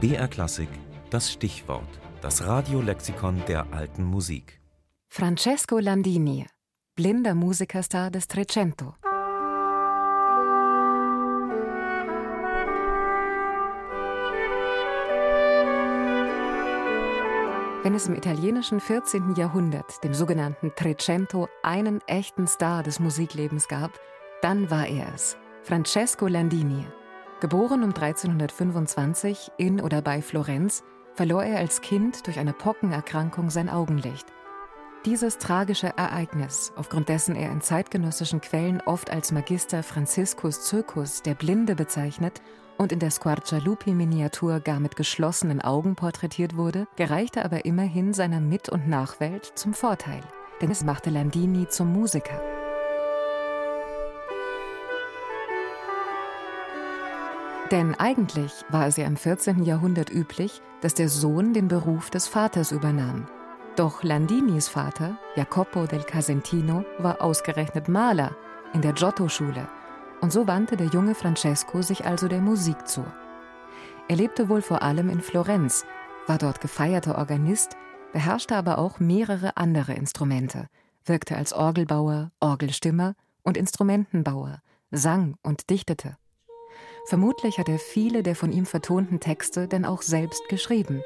BR Klassik, das Stichwort, das Radiolexikon der alten Musik. Francesco Landini, blinder Musikerstar des Trecento. Wenn es im italienischen 14. Jahrhundert, dem sogenannten Trecento, einen echten Star des Musiklebens gab, dann war er es, Francesco Landini. Geboren um 1325 in oder bei Florenz, verlor er als Kind durch eine Pockenerkrankung sein Augenlicht. Dieses tragische Ereignis, aufgrund dessen er in zeitgenössischen Quellen oft als Magister Franziskus Zirkus, der Blinde, bezeichnet und in der Squarcialupi-Miniatur gar mit geschlossenen Augen porträtiert wurde, gereichte aber immerhin seiner Mit- und Nachwelt zum Vorteil, denn es machte Landini zum Musiker. Denn eigentlich war es ja im 14. Jahrhundert üblich, dass der Sohn den Beruf des Vaters übernahm. Doch Landinis Vater, Jacopo del Casentino, war ausgerechnet Maler in der Giotto-Schule und so wandte der junge Francesco sich also der Musik zu. Er lebte wohl vor allem in Florenz, war dort gefeierter Organist, beherrschte aber auch mehrere andere Instrumente, wirkte als Orgelbauer, Orgelstimmer und Instrumentenbauer, sang und dichtete. Vermutlich hat er viele der von ihm vertonten Texte denn auch selbst geschrieben.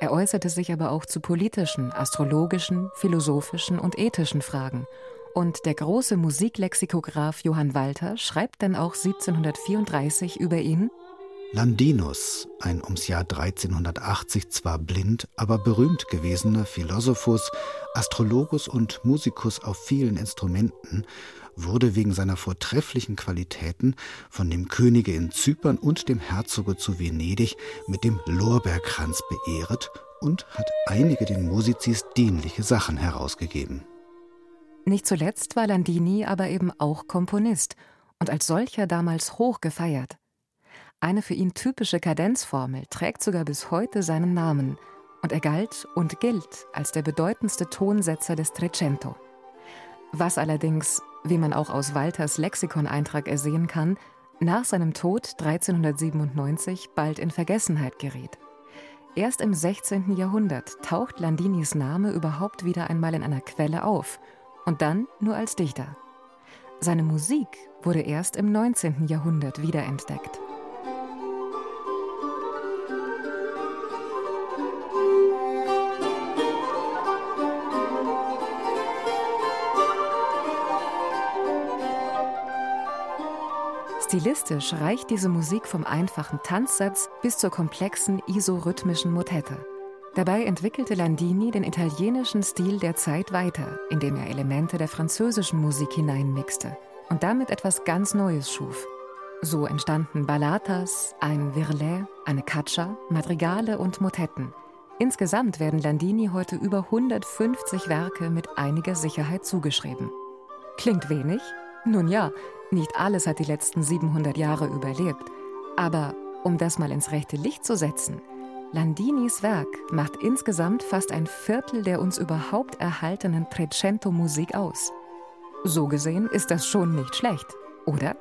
Er äußerte sich aber auch zu politischen, astrologischen, philosophischen und ethischen Fragen. Und der große Musiklexikograph Johann Walter schreibt dann auch 1734 über ihn Landinus, ein ums Jahr 1380 zwar blind, aber berühmt gewesener Philosophus, Astrologus und Musikus auf vielen Instrumenten, wurde wegen seiner vortrefflichen Qualitäten von dem Könige in Zypern und dem Herzoge zu Venedig mit dem Lorbeerkranz beehret und hat einige den Musizis dienliche Sachen herausgegeben. Nicht zuletzt war Landini aber eben auch Komponist und als solcher damals hoch gefeiert. Eine für ihn typische Kadenzformel trägt sogar bis heute seinen Namen und er galt und gilt als der bedeutendste Tonsetzer des Trecento. Was allerdings wie man auch aus Walters Lexikoneintrag ersehen kann, nach seinem Tod 1397 bald in Vergessenheit geriet. Erst im 16. Jahrhundert taucht Landinis Name überhaupt wieder einmal in einer Quelle auf und dann nur als Dichter. Seine Musik wurde erst im 19. Jahrhundert wiederentdeckt. Stilistisch reicht diese Musik vom einfachen Tanzsatz bis zur komplexen isorhythmischen Motette. Dabei entwickelte Landini den italienischen Stil der Zeit weiter, indem er Elemente der französischen Musik hineinmixte und damit etwas ganz Neues schuf. So entstanden Ballatas, ein Virlet, eine Caccia, Madrigale und Motetten. Insgesamt werden Landini heute über 150 Werke mit einiger Sicherheit zugeschrieben. Klingt wenig? Nun ja, nicht alles hat die letzten 700 Jahre überlebt. Aber um das mal ins rechte Licht zu setzen, Landinis Werk macht insgesamt fast ein Viertel der uns überhaupt erhaltenen Trecento-Musik aus. So gesehen ist das schon nicht schlecht, oder?